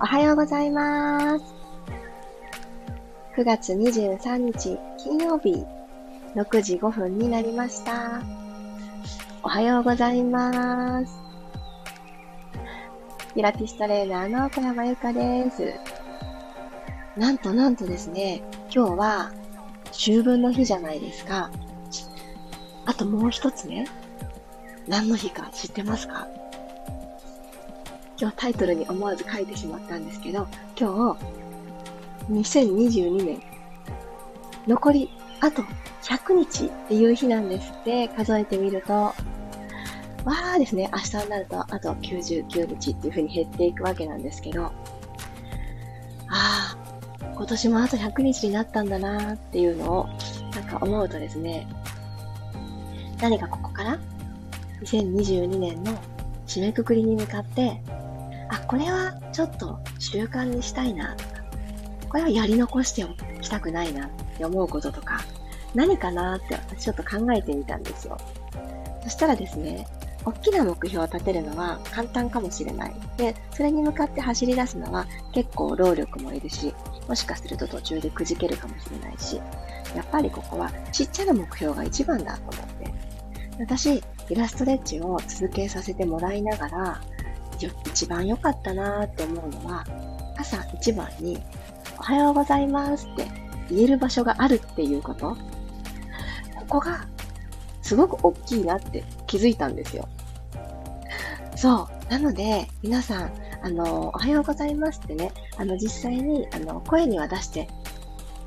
おはようございます。9月23日金曜日6時5分になりました。おはようございます。ピラティストレーナーの小山由かです。なんとなんとですね、今日は秋分の日じゃないですか。あともう一つね、何の日か知ってますか？今日タイトルに思わず書いてしまったんですけど、今日、2022年、残りあと100日っていう日なんですって数えてみると、わーですね、明日になるとあと99日っていう風に減っていくわけなんですけど、ああ、今年もあと100日になったんだなーっていうのをなんか思うとですね、何かここから2022年の締めくくりに向かって、あ、これはちょっと習慣にしたいな、これはやり残しておきたくないなって思うこととか、何かなって私ちょっと考えてみたんですよ。そしたらですね、大きな目標を立てるのは簡単かもしれない。で、それに向かって走り出すのは結構労力もいるし、もしかすると途中でくじけるかもしれないし、やっぱりここはちっちゃな目標が一番だと思って。私、イラストレッチを続けさせてもらいながら、一番良かったなって思うのは、朝一番に、おはようございますって言える場所があるっていうこと。ここが、すごく大きいなって気づいたんですよ。そう。なので、皆さん、あの、おはようございますってね、あの、実際に、あの、声には出して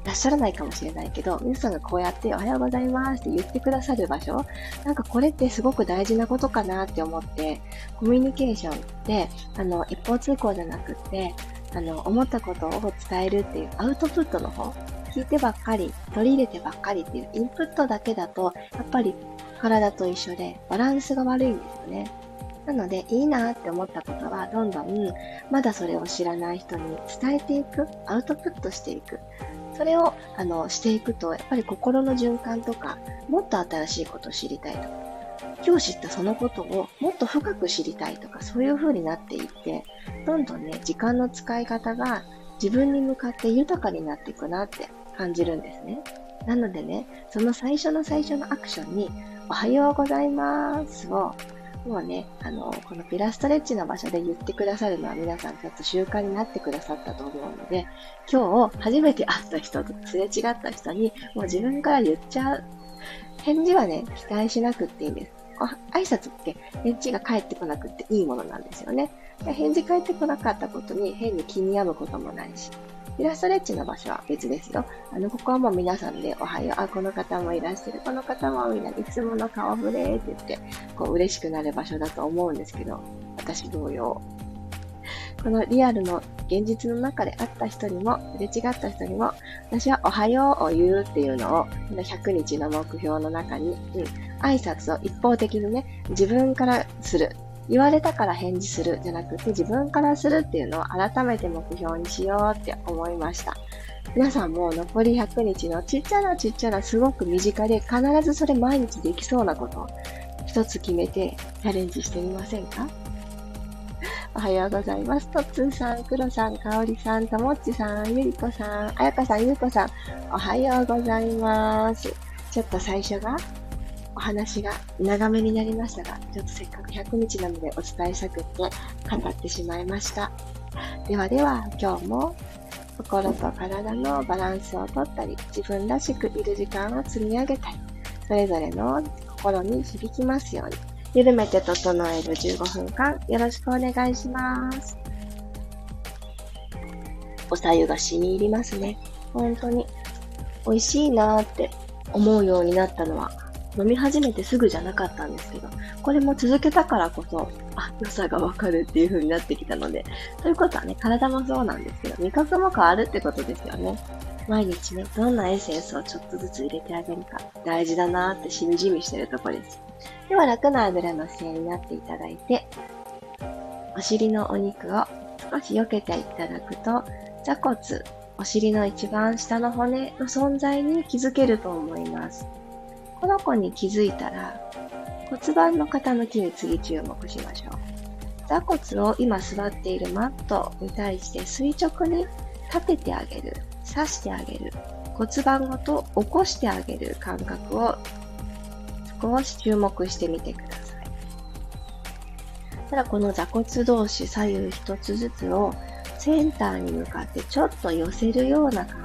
らっしゃらないかもしれないけど、皆さんがこうやっておはようございますって言ってくださる場所、なんかこれってすごく大事なことかなって思って、コミュニケーションって、あの、一方通行じゃなくって、あの、思ったことを伝えるっていうアウトプットの方、聞いてばっかり、取り入れてばっかりっていうインプットだけだと、やっぱり体と一緒でバランスが悪いんですよね。なので、いいなって思ったことは、どんどん、まだそれを知らない人に伝えていく、アウトプットしていく。それをあのしていくと、やっぱり心の循環とか、もっと新しいことを知りたいとか、今日知ったそのことをもっと深く知りたいとか、そういう風になっていって、どんどんね、時間の使い方が自分に向かって豊かになっていくなって感じるんですね。なのでね、その最初の最初のアクションに、おはようございますをもうね、あの、このピラストレッチの場所で言ってくださるのは皆さんちょっと習慣になってくださったと思うので、今日初めて会った人とすれ違った人にもう自分から言っちゃう。返事はね、期待しなくっていいんです。挨拶って返事が返ってこなくっていいものなんですよね。返事返ってこなかったことに変に気に病むこともないし。イラストレッチの場所は別ですよ。あの、ここはもう皆さんでおはよう、あ、この方もいらっしてる、この方もみんな、いつもの顔ぶれって言って、こう嬉しくなる場所だと思うんですけど、私同様。このリアルの現実の中で会った人にも、すれ違った人にも、私はおはようを言うっていうのを、100日の目標の中に、うん、挨拶を一方的にね、自分からする。言われたから返事するじゃなくて自分からするっていうのを改めて目標にしようって思いました。皆さんも残り100日のちっちゃなちっちゃなすごく身近で必ずそれ毎日できそうなこと一つ決めてチャレンジしてみませんか？おはようございます。とっつんさん、くろさん、かおりさん、ともっちさん、ゆりこさん、あやかさん、ゆうこさん、おはようございます。ちょっと最初がお話が長めになりましたが、ちょっとせっかく100日なのでお伝えしたくって語ってしまいました。ではでは、今日も心と体のバランスをとったり、自分らしくいる時間を積み上げたり、それぞれの心に響きますように、緩めて整える15分間、よろしくお願いします。おさゆが染み入りますね。本当に。美味しいなーって思うようになったのは飲み始めてすぐじゃなかったんですけど、これも続けたからこそ、あ、良さがわかるっていう風になってきたので、ということはね、体もそうなんですけど、味覚も変わるってことですよね。毎日ね、どんなエッセンスをちょっとずつ入れてあげるか、大事だなーってしみじみしてるとこです。では、楽なあぐらの姿勢になっていただいて、お尻のお肉を少し避けていただくと、座骨、お尻の一番下の骨の存在に気づけると思います。この子に気づいたら骨盤の傾きに次注目しましょう。座骨を今座っているマットに対して垂直に立ててあげる、刺してあげる、骨盤ごと起こしてあげる感覚を少し注目してみてください。ただこの座骨同士左右一つずつをセンターに向かってちょっと寄せるような感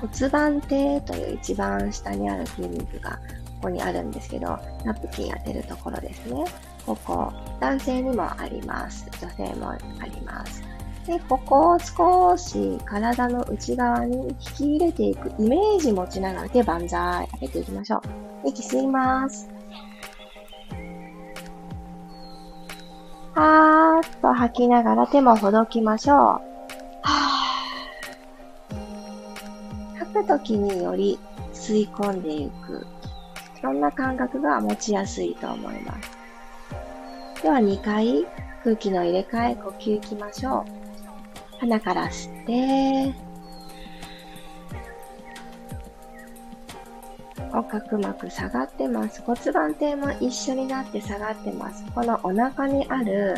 骨盤底という一番下にある筋肉がここにあるんですけど、ナプキン当てるところですね。ここ、男性にもあります。女性もあります。で、ここを少し体の内側に引き入れていくイメージ持ちながら手万歳上げていきましょう。息吸います。はーっと吐きながら手もほどきましょう。はー吐くときにより吸い込んでいく。そんな感覚が持ちやすいと思います。では2回空気の入れ替え呼吸いきましょう。鼻から吸って、横隔膜下がってます。骨盤底も一緒になって下がってます。このお腹にある、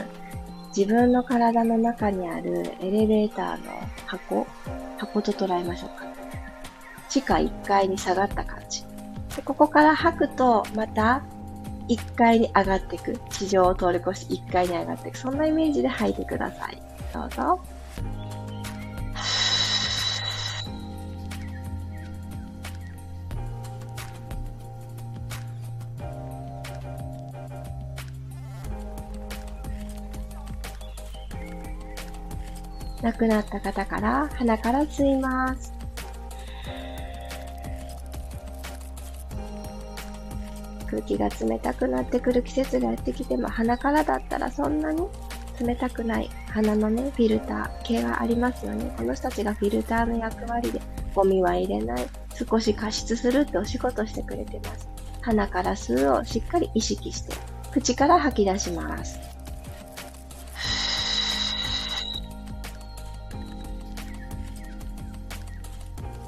自分の体の中にあるエレベーターの箱箱と捉えましょうか。地下1階に下がった感じ。でここから吐くと、また1階に上がっていく。地上を通り越して1階に上がっていく。そんなイメージで吐いてください。どうぞ。亡くなった方から鼻から吸います。空気が冷たくなってくる季節がやってきても鼻からだったらそんなに冷たくない鼻のね、フィルター、毛がありますよね。この人たちがフィルターの役割でゴミは入れない、少し加湿するってお仕事してくれてます。鼻から吸うをしっかり意識して、口から吐き出します。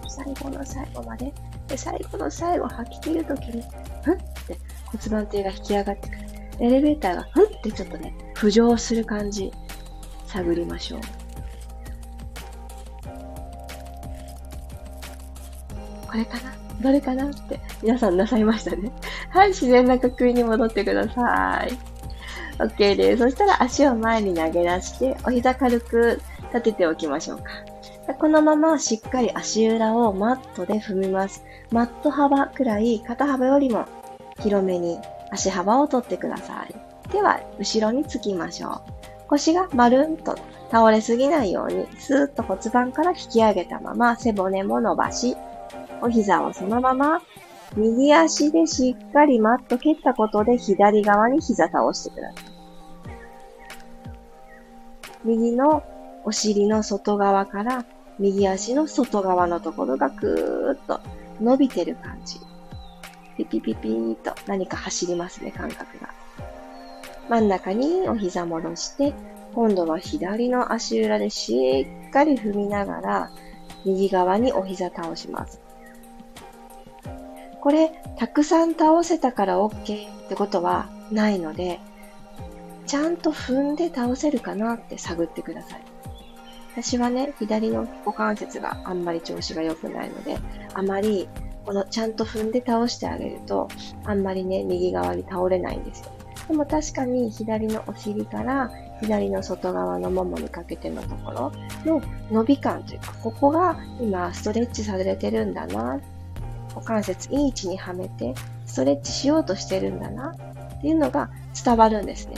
最後の最後まで。で、最後の最後吐き切るときに、ふっ骨盤底が引き上がってくる。エレベーターがふんってちょっとね、浮上する感じ、探りましょう。これかな？どれかな？って皆さんなさいましたね。はい、自然な呼吸に戻ってください。OK です。そしたら足を前に投げ出して、お膝軽く立てておきましょうか。このまましっかり足裏をマットで踏みます。マット幅くらい肩幅よりも広めに足幅を取ってください。では、後ろにつきましょう。腰がまるんと倒れすぎないように、スーッと骨盤から引き上げたまま背骨も伸ばし、お膝をそのまま右足でしっかりマット蹴ったことで左側に膝倒してください。右のお尻の外側から右足の外側のところがぐーっと伸びてる感じ。ピピピピーと何か走りますね、感覚が。真ん中にお膝戻して、今度は左の足裏でしっかり踏みながら、右側にお膝倒します。これ、たくさん倒せたから OK ってことはないので、ちゃんと踏んで倒せるかなって探ってください。私はね、左の股関節があんまり調子が良くないので、あまりこのちゃんと踏んで倒してあげると、あんまりね、右側に倒れないんですよ。でも確かに左のお尻から左の外側のももにかけてのところの伸び感というか、ここが今ストレッチされてるんだな。股関節いい位置にはめてストレッチしようとしてるんだなっていうのが伝わるんですね。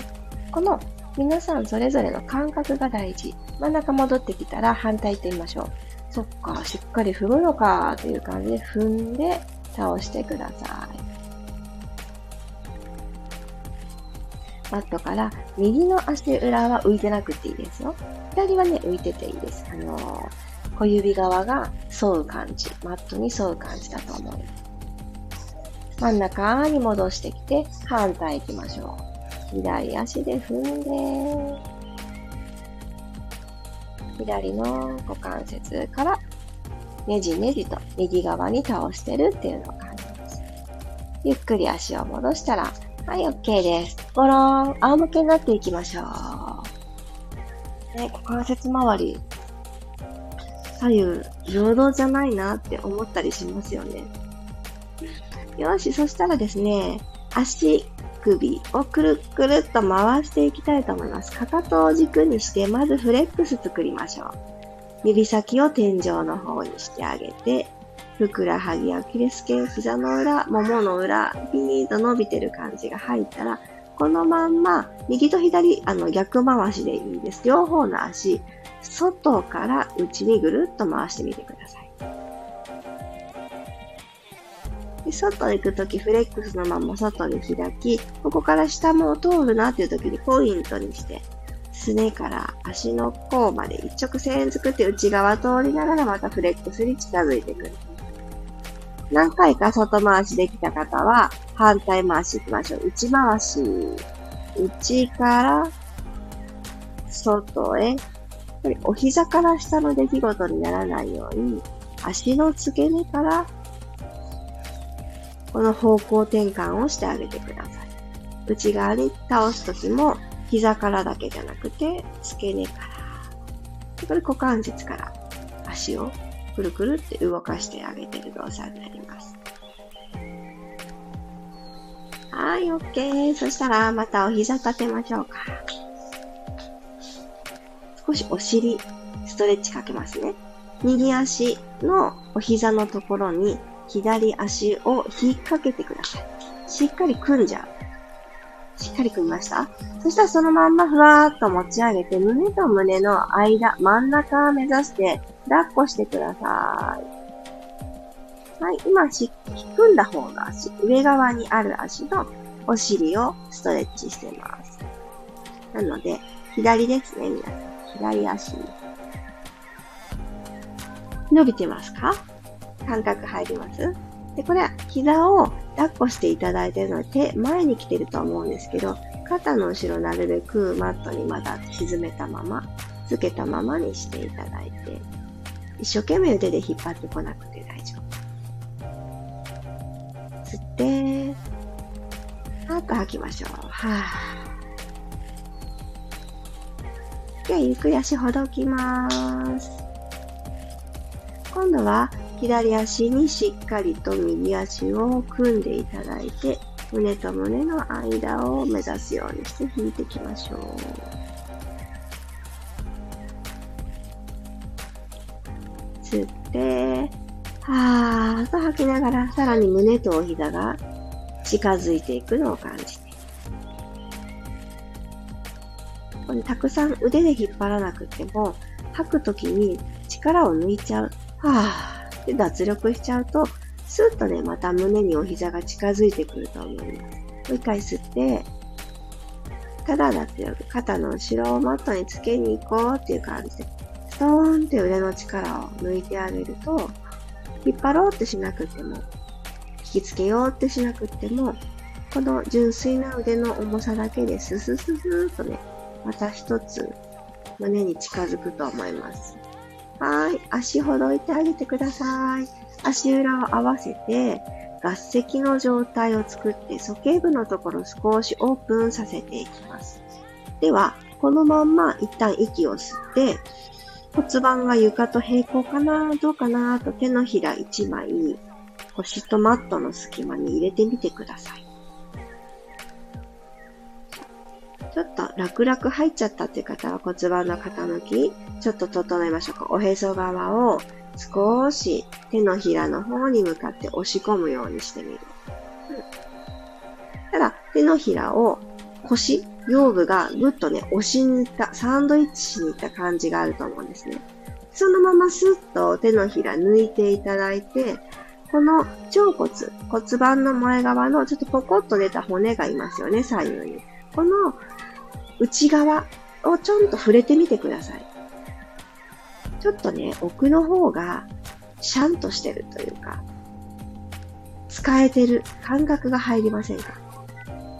この皆さんそれぞれの感覚が大事。真ん中戻ってきたら反対行ってみましょう。そっか、しっかり踏むのかという感じで踏んで倒してください。マットから右の足裏は浮いてなくていいですよ。左はね、浮いてていいです。あのー、小指側が沿う感じ、マットに沿う感じだと思います。真ん中に戻してきて、反対行きましょう。左足で踏んで、左の股関節からねじねじと右側に倒してるっていうのを感じます。ゆっくり足を戻したらはい、OK です。ごろん、仰向けになっていきましょう。ね、股関節周り、左右平等じゃないなって思ったりしますよね。よし、そしたらですね、足首をくるくるっと回していきたいと思います。かかとを軸にして、まずフレックス作りましょう。指先を天井の方にしてあげて、ふくらはぎ、アキレス腱、膝の裏、ももの裏、ピーンと伸びてる感じが入ったら、このまんま、右と左、あの、逆回しでいいです。両方の足、外から内にぐるっと回してみてください。外行くとき、フレックスのまま外に開き、ここから下も通るなっていうときにポイントにして、すねから足の甲まで一直線作って内側通りながらまたフレックスに近づいてくる。何回か外回しできた方は、反対回し行きましょう。内回し。内から外へ。お膝から下の出来事にならないように、足の付け根からこの方向転換をしてあげてください。内側に倒すときも、膝からだけじゃなくて、付け根から。これ股関節から足をくるくるって動かしてあげてる動作になります。はい、OK。そしたら、またお膝立てましょうか。少しお尻、ストレッチかけますね。右足のお膝のところに左足を引っ掛けてください。しっかり組んじゃう。しっかり組みました？そしたらそのまんまふわーっと持ち上げて、胸と胸の間、真ん中を目指して抱っこしてください。はい、今し、組んだ方の足、上側にある足のお尻をストレッチしてます。なので、左ですね、皆さん。左足。伸びてますか？感覚入りますで、これは膝を抱っこしていただいているので手前に来てると思うんですけど、肩の後ろなるべくマットにまだ沈めたまま、つけたままにしていただいて、一生懸命腕で引っ張ってこなくて大丈夫。吸って、はーっと吐きましょう。はぁ。では、ゆっくり足ほどきます。今度は左足にしっかりと右足を組んでいただいて、胸と胸の間を目指すようにして引いていきましょう。吸って、はーっと吐きながら、さらに胸とお膝が近づいていくのを感じて。これたくさん腕で引っ張らなくても、吐くときに力を抜いちゃう。はぁで、脱力しちゃうと、スーッとね、また胸にお膝が近づいてくると思います。もう一回吸って、ただだって肩の後ろをマットにつけに行こうっていう感じで、ストーンって腕の力を抜いてあげると、引っ張ろうってしなくても、引きつけようってしなくても、この純粋な腕の重さだけでススススーっとね、また一つ胸に近づくと思います。はい。足ほどいてあげてください。足裏を合わせて、合石の状態を作って、鼠径部のところ少しオープンさせていきます。では、このまんま一旦息を吸って、骨盤が床と平行かなどうかなと手のひら1枚、腰とマットの隙間に入れてみてください。ちょっと楽々入っちゃったっていう方は骨盤の傾き、ちょっと整えましょうか。おへそ側を少し手のひらの方に向かって押し込むようにしてみる。ただ、手のひらを腰、腰部がぐっとね、押しに行った、サンドイッチしに行った感じがあると思うんですね。そのままスッと手のひら抜いていただいて、この腸骨、骨盤の前側のちょっとポコッと出た骨がいますよね、左右に。この内側をちょんと触れてみてください。ちょっとね、奥の方がシャンとしてるというか、使えてる感覚が入りませんか？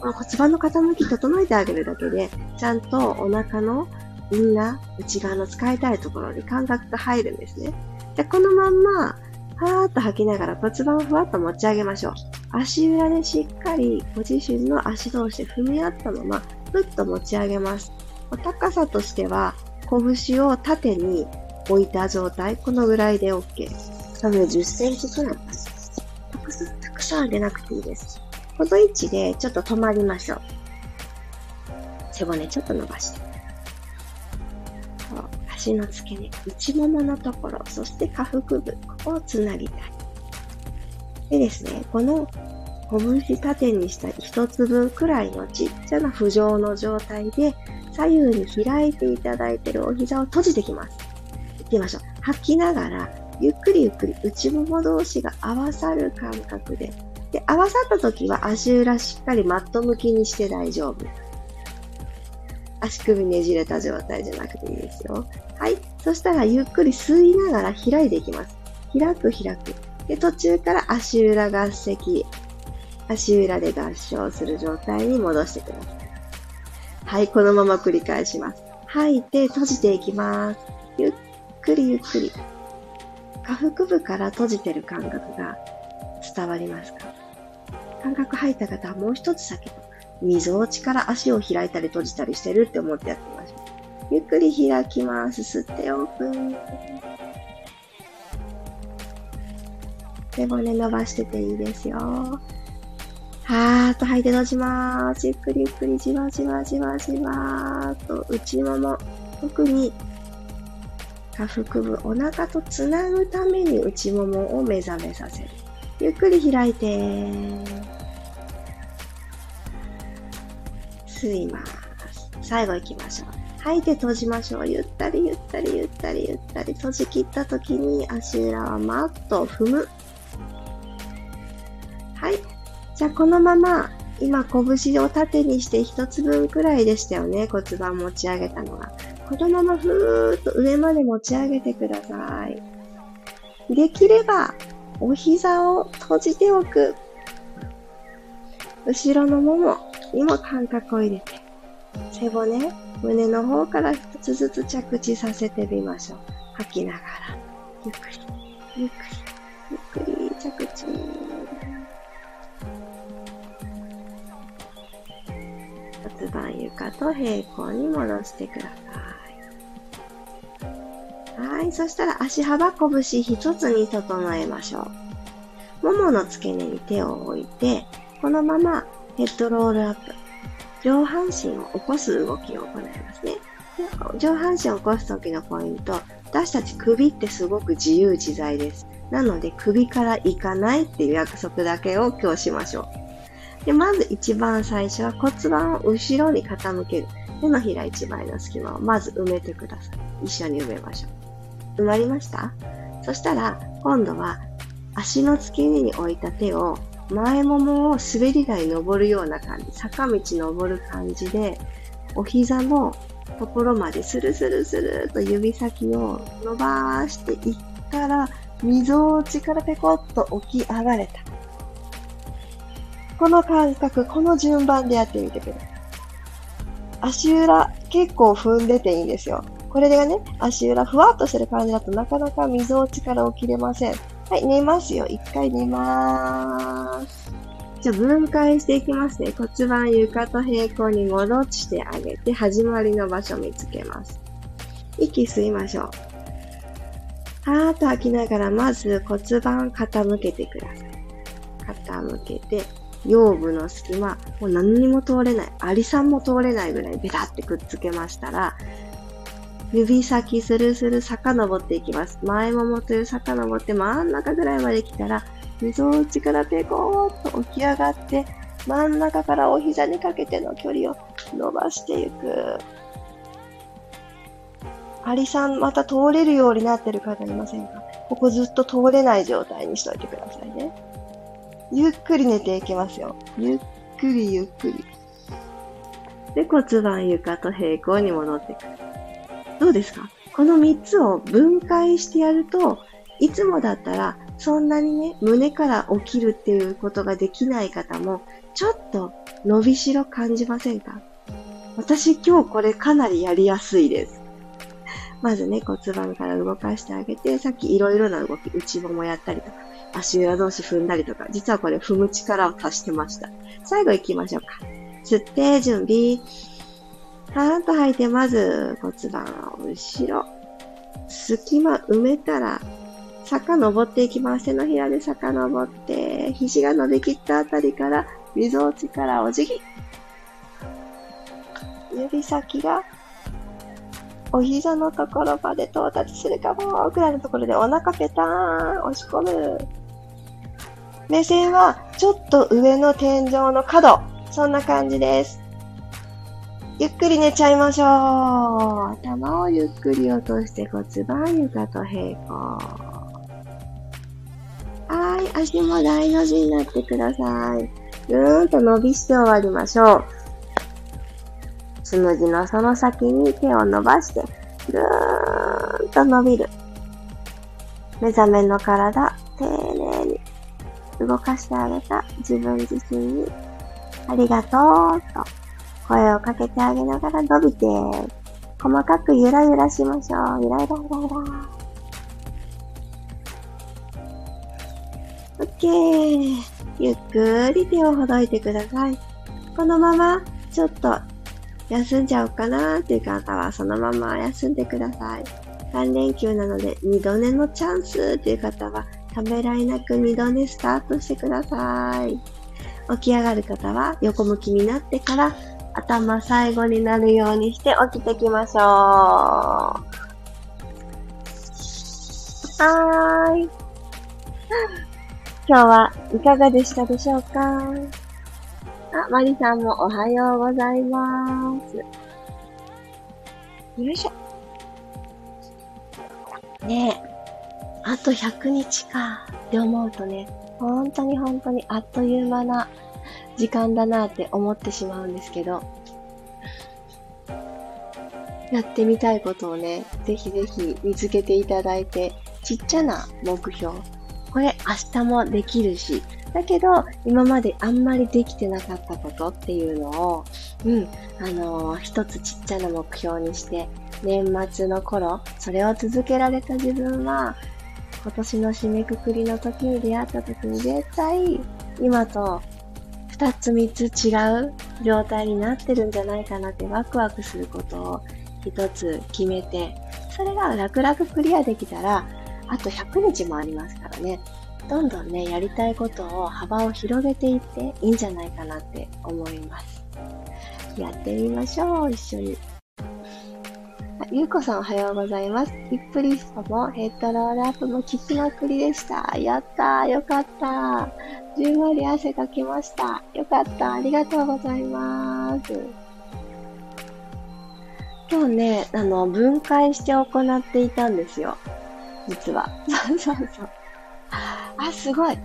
骨盤の傾き整えてあげるだけで、ちゃんとお腹のみんな内側の使いたいところに感覚が入るんですね。で、このまんまはーっと吐きながら骨盤をふわっと持ち上げましょう。足裏でしっかりご自身の足同士で踏み合ったまま、ふっと持ち上げます。高さとしては、拳を縦に置いた状態、このぐらいで OK。なので10センチくらいたくさん、たくさん上げなくていいです。この位置でちょっと止まりましょう。背骨ちょっと伸ばして。足の付け根、内もものところ、そして下腹部、ここをつなぎたい。でですね、この拳縦にした一つ分くらいのちっちゃな浮上の状態で、左右に開いていただいているお膝を閉じていきます。行ってみましょう。吐きながら、ゆっくりゆっくり内もも同士が合わさる感覚で、で、合わさった時は足裏しっかりマット向きにして大丈夫。足首ねじれた状態じゃなくていいですよ。はい。そしたらゆっくり吸いながら開いていきます。開く開く。で、途中から足裏合席。足裏で合掌する状態に戻してください。はい。このまま繰り返します。吐いて閉じていきます。ゆっくりゆっくり。下腹部から閉じてる感覚が伝わりますか？感覚吐いた方はもう一つ先のみぞおちから足を開いたり閉じたりしてるって思ってやってみましょう。ゆっくり開きます。吸ってオープン。背骨伸ばしてていいですよ。はーっと吐いて閉じます。ゆっくりゆっくりじわじわじわじわーっと内もも。特に下腹部、お腹とつなぐために内ももを目覚めさせる。ゆっくり開いて。吸います。最後行きましょう。吐いて閉じましょう。ゆったりゆったりゆったりゆったり閉じ切った時に足裏はマットを踏む。じゃあこのまま今拳を縦にして一つ分くらいでしたよね。骨盤持ち上げたのが。このままふーっと上まで持ち上げてください。できればお膝を閉じておく。後ろのももにも感覚を入れて、背骨、胸の方から一つずつ着地させてみましょう。吐きながら、ゆっくり、ゆっくり、ゆっくり着地。骨盤床と平行に戻してください。はい。そしたら足幅拳一つに整えましょう。ももの付け根に手を置いて、このままヘッドロールアップ。上半身を起こす動きを行いますね。上半身を起こす時のポイント、私たち首ってすごく自由自在です。なので首から行かないっていう約束だけを今日しましょう。で、まず一番最初は骨盤を後ろに傾ける。手のひら一枚の隙間をまず埋めてください。一緒に埋めましょう。埋まりました？そしたら、今度は足の付け根に置いた手を前ももを滑り台登るような感じ、坂道登る感じで、お膝のところまでスルスルスルと指先を伸ばしていったら、みぞおちからペコッと起き上がれた。この感覚、この順番でやってみてください。足裏結構踏んでていいんですよ。これでね、足裏ふわっとしてる感じだとなかなかみぞおちから起きれません。はい、寝ますよ。一回寝まーす。じゃあ分解していきますね。骨盤床と平行に戻してあげて、始まりの場所見つけます。息吸いましょう。はーっと吐きながら、まず骨盤傾けてください。傾けて、腰部の隙間、もう何にも通れない、アリさんも通れないぐらいベタってくっつけましたら、指先スルスル遡っていきます。前ももという遡って真ん中ぐらいまで来たら、みぞおちからペコーっと起き上がって、真ん中からお膝にかけての距離を伸ばしていく。アリさん、また通れるようになってる方いませんかここずっと通れない状態にしといてくださいね。ゆっくり寝ていきますよ。ゆっくりゆっくり。で、骨盤床と平行に戻ってくる。どうですか？この3つを分解してやると、いつもだったらそんなにね、胸から起きるっていうことができない方も、ちょっと伸びしろ感じませんか？私今日これかなりやりやすいです。まずね、骨盤から動かしてあげて、さっきいろいろな動き、内ももやったりとか、足裏同士踏んだりとか、実はこれ踏む力を足してました。最後行きましょうか。吸って、準備。はーんと吐いて、まず骨盤を後ろ。隙間埋めたら、坂登っていきます。手のひらで坂登って、肘が伸びきったあたりから、溝落ちからお辞儀。指先がお膝のところまで到達するかもくらいのところでお腹ペターン押し込む。目線はちょっと上の天井の角。そんな感じです。ゆっくり寝ちゃいましょう。頭をゆっくり落として骨盤床と平行。はい、足も大の字になってください。ぐーんと伸びして終わりましょう。つむじのその先に手を伸ばして、ぐーんと伸びる。目覚めの体、丁動かしてあげた自分自身に、ありがとうと声をかけてあげながら伸びて、細かくゆらゆらしましょう。ゆらゆらゆらゆら。オッケー。ゆっくり手をほどいてください。このまま、ちょっと休んじゃおうかなっていう方はそのまま休んでください。3連休なので2度寝のチャンスっていう方はためらいなく2度寝スタートしてください。起き上がる方は横向きになってから頭最後になるようにして起きてきましょう。はーい。今日はいかがでしたでしょうか？あ、マリさんもおはようございます。よいしょ。ねえ。あと100日か。って思うとね、本当に本当にあっという間な時間だなって思ってしまうんですけど、やってみたいことをね、ぜひぜひ見つけていただいて、ちっちゃな目標。これ明日もできるし、だけど、今まであんまりできてなかったことっていうのを、うん、あのー、一つちっちゃな目標にして、年末の頃、それを続けられた自分は、今年の締めくくりの時に出会った時に絶対、今と二つ三つ違う状態になってるんじゃないかなってワクワクすることを一つ決めて、それが楽々クリアできたら、あと100日もありますからね。どんどんね、やりたいことを幅を広げていっていいんじゃないかなって思います。やってみましょう、一緒に。ゆうこさんおはようございます。ヒップリストもヘッドロールアップも聞きまくりでした。やったーよかったじゅんわり汗かきました。よかったありがとうございます。今日ね、あの、分解して行っていたんですよ。実は。そうそうそう。あ、すごい。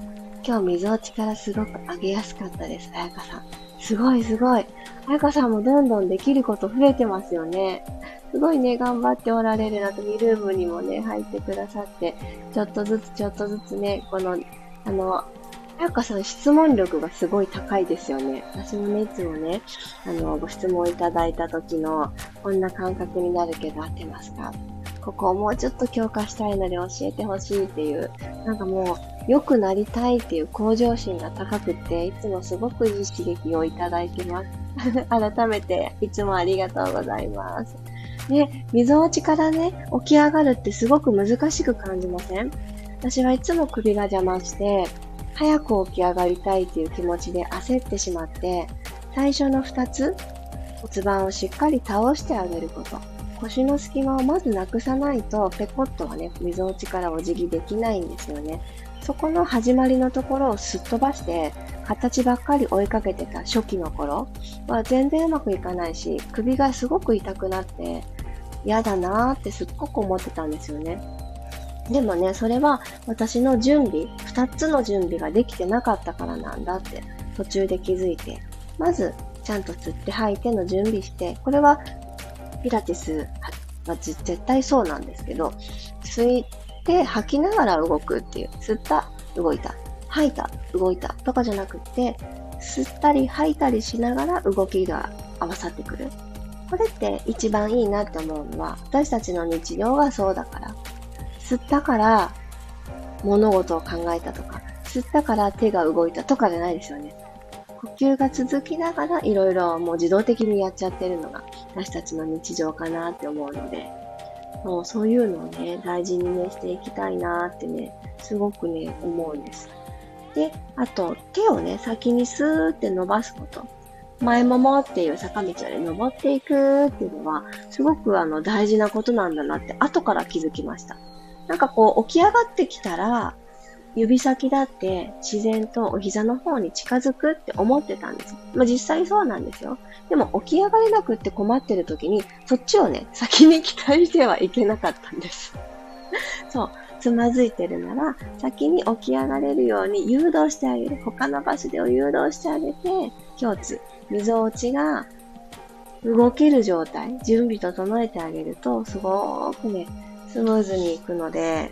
今日水落ちからすごく上げやすかったです、あやかさん。すごいすごい。あやかさんもどんどんできること増えてますよね。すごいね、頑張っておられるなと、ミルームにもね、入ってくださって、ちょっとずつちょっとずつね、この、あの、あやかさん質問力がすごい高いですよね。私もね、いつもね、あの、ご質問いただいた時の、こんな感覚になるけど合ってますか？ここをもうちょっと強化したいので教えてほしいっていう、なんかもう、良くなりたいっていう向上心が高くて、いつもすごくいい刺激をいただいてます。改めて、いつもありがとうございます。ね、溝落ちからね、起き上がるってすごく難しく感じません？私はいつも首が邪魔して、早く起き上がりたいっていう気持ちで焦ってしまって、最初の2つ、骨盤をしっかり倒してあげること。腰の隙間をまずなくさないと、ペコッとはね、溝落ちからお辞儀できないんですよね。そこの始まりのところをすっ飛ばして、形ばっかり追いかけてた初期の頃は全然うまくいかないし、首がすごく痛くなって、嫌だなーってすっごく思ってたんですよね。でもね、それは私の準備、二つの準備ができてなかったからなんだって途中で気づいて、まずちゃんと吸って吐いての準備して、これはピラティスは絶対そうなんですけど、吸いて吐きながら動くっていう、吸った、動いた、吐いた、動いたとかじゃなくて、吸ったり吐いたりしながら動きが合わさってくる。これって一番いいなって思うのは、私たちの日常はそうだから。吸ったから物事を考えたとか、吸ったから手が動いたとかじゃないですよね。呼吸が続きながらいろいろもう自動的にやっちゃってるのが私たちの日常かなって思うので、もうそういうのをね、大事にね、していきたいなってね、すごくね、思うんです。で、あと、手をね、先にスーって伸ばすこと。前ももっていう坂道で、登っていくっていうのは、すごくあの、大事なことなんだなって後から気づきました。なんかこう、起き上がってきたら、指先だって自然とお膝の方に近づくって思ってたんです。まあ実際そうなんですよ。でも起き上がれなくって困ってる時に、そっちをね、先に期待してはいけなかったんです。そう。つまずいてるなら、先に起き上がれるように誘導してあげる。他の場所でを誘導してあげて、胸痛、溝落ちが動ける状態、準備整えてあげると、すごくね、スムーズにいくので、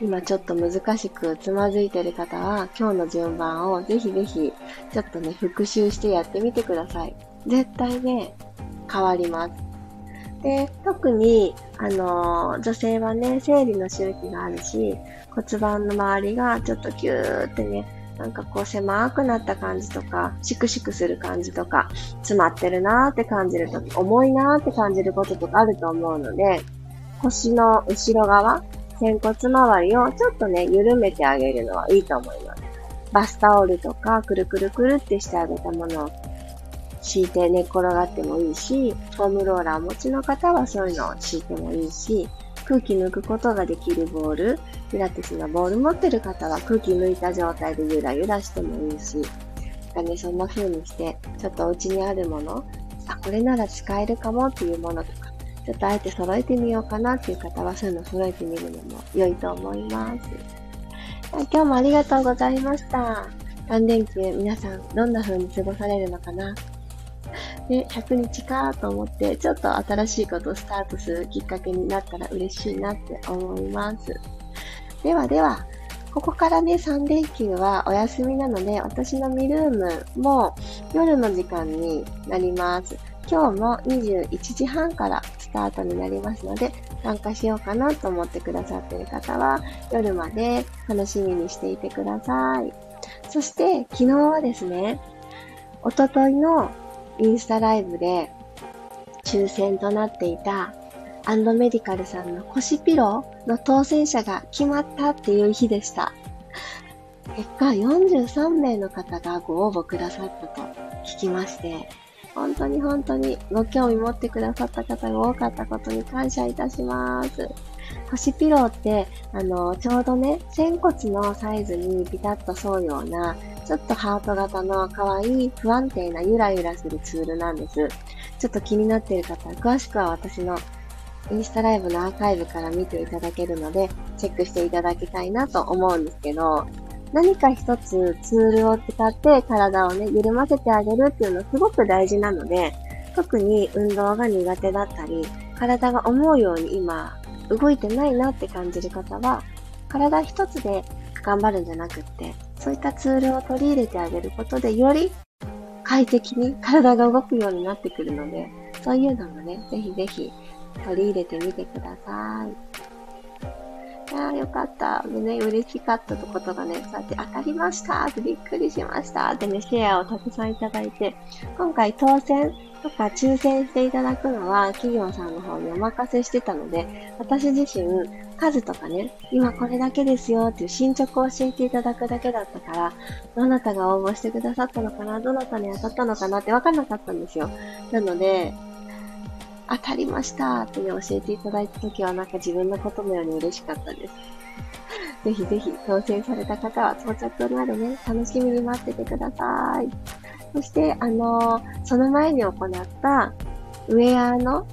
今ちょっと難しくつまずいてる方は、今日の順番をぜひぜひ、ちょっとね、復習してやってみてください。絶対ね、変わります。で、特に、あの、女性はね、生理の周期があるし、骨盤の周りがちょっとキューってね、なんかこう狭くなった感じとか、シクシクする感じとか、詰まってるなーって感じるとき、重いなーって感じることとかあると思うので、腰の後ろ側、仙骨周りをちょっとね、緩めてあげるのはいいと思います。バスタオルとか、くるくるくるってしてあげたものを敷いて寝転がってもいいし、フォームローラーお持ちの方はそういうのを敷いてもいいし、空気抜くことができるボール、ピラティスのボール持ってる方は空気抜いた状態でゆらゆらしてもいいし、かね、そんな風にして、ちょっとお家にあるもの、あ、これなら使えるかもっていうものとか、ちょっとあえて揃えてみようかなっていう方は、そういうの揃えてみるのも良いと思います。今日もありがとうございました。3連休、皆さん、どんな風に過ごされるのかなで、100日かと思って、ちょっと新しいことをスタートするきっかけになったら嬉しいなって思います。ではでは、ここからね、3連休はお休みなので、私のミルームも夜の時間になります。今日も21時半からスタートになりますので、参加しようかなと思ってくださっている方は、夜まで楽しみにしていてください。そして、昨日はですね、おとといのインスタライブで抽選となっていたアンドメディカルさんの腰ピローの当選者が決まったっていう日でした。結果43名の方がご応募くださったと聞きまして、本当に本当にご興味持ってくださった方が多かったことに感謝いたします。腰ピローって、あの、ちょうどね、仙骨のサイズにピタッと沿うような、ちょっとハート型の可愛い不安定なゆらゆらするツールなんです。ちょっと気になっている方、詳しくは私のインスタライブのアーカイブから見ていただけるので、チェックしていただきたいなと思うんですけど、何か一つツールを使って体をね、緩ませてあげるっていうのすごく大事なので、特に運動が苦手だったり、体が思うように今動いてないなって感じる方は、体一つで頑張るんじゃなくって、そういったツールを取り入れてあげることで、より快適に体が動くようになってくるので、そういうのもね、ぜひぜひ取り入れてみてください。ああ、よかった。でね、嬉しかったことがね、そうやって当たりましたってびっくりしましたってね、シェアをたくさんいただいて、今回当選とか抽選していただくのは企業さんの方にお任せしてたので、私自身、数とかね、今これだけですよっていう進捗を教えていただくだけだったから、どなたが応募してくださったのかな、どなたに当たったのかなってわかんなかったんですよ。なので、当たりましたってね、教えていただいたときはなんか自分のことのように嬉しかったです。ぜひぜひ当選された方は到着までね、楽しみに待っててください。そして、あのー、その前に行ったウェアの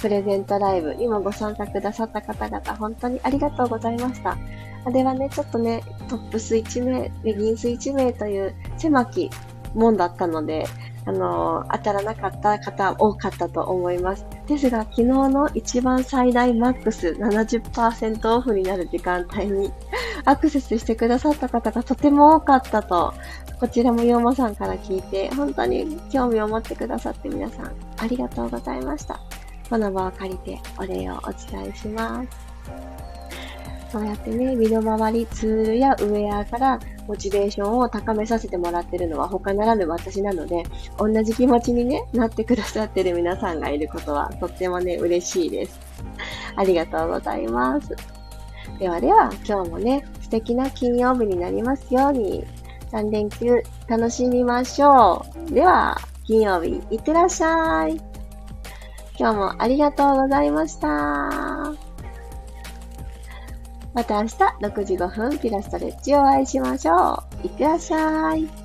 プレゼントライブにもご参加くださった方々、本当にありがとうございました。あれはね、ちょっとね、トップス1名、レギンス1名という狭き門だったので、あの、当たらなかった方多かったと思います。ですが、昨日の一番最大マックス70%オフになる時間帯にアクセスしてくださった方がとても多かったとこちらもヨーモさんから聞いて、本当に興味を持ってくださって皆さん、ありがとうございました。この場を借りてお礼をお伝えします。そうやってね、身の回り、ツールやウェアからモチベーションを高めさせてもらってるのは他ならぬ私なので、同じ気持ちにね、なってくださってる皆さんがいることはとってもね、嬉しいです。ありがとうございます。ではでは、今日もね、素敵な金曜日になりますように、3連休楽しみましょう。では、金曜日、いってらっしゃい。今日もありがとうございました。また明日6時5分ピラストレッチをお会いしましょう。いってらっしゃい。